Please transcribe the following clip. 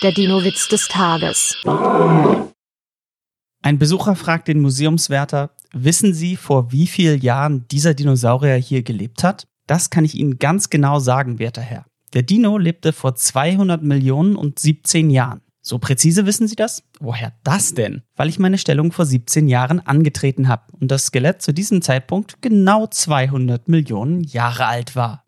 Der Dino-Witz des Tages. Ein Besucher fragt den Museumswärter, wissen Sie, vor wie vielen Jahren dieser Dinosaurier hier gelebt hat? Das kann ich Ihnen ganz genau sagen, werter Herr. Der Dino lebte vor 200 Millionen und 17 Jahren. So präzise wissen Sie das? Woher das denn? Weil ich meine Stellung vor 17 Jahren angetreten habe und das Skelett zu diesem Zeitpunkt genau 200 Millionen Jahre alt war.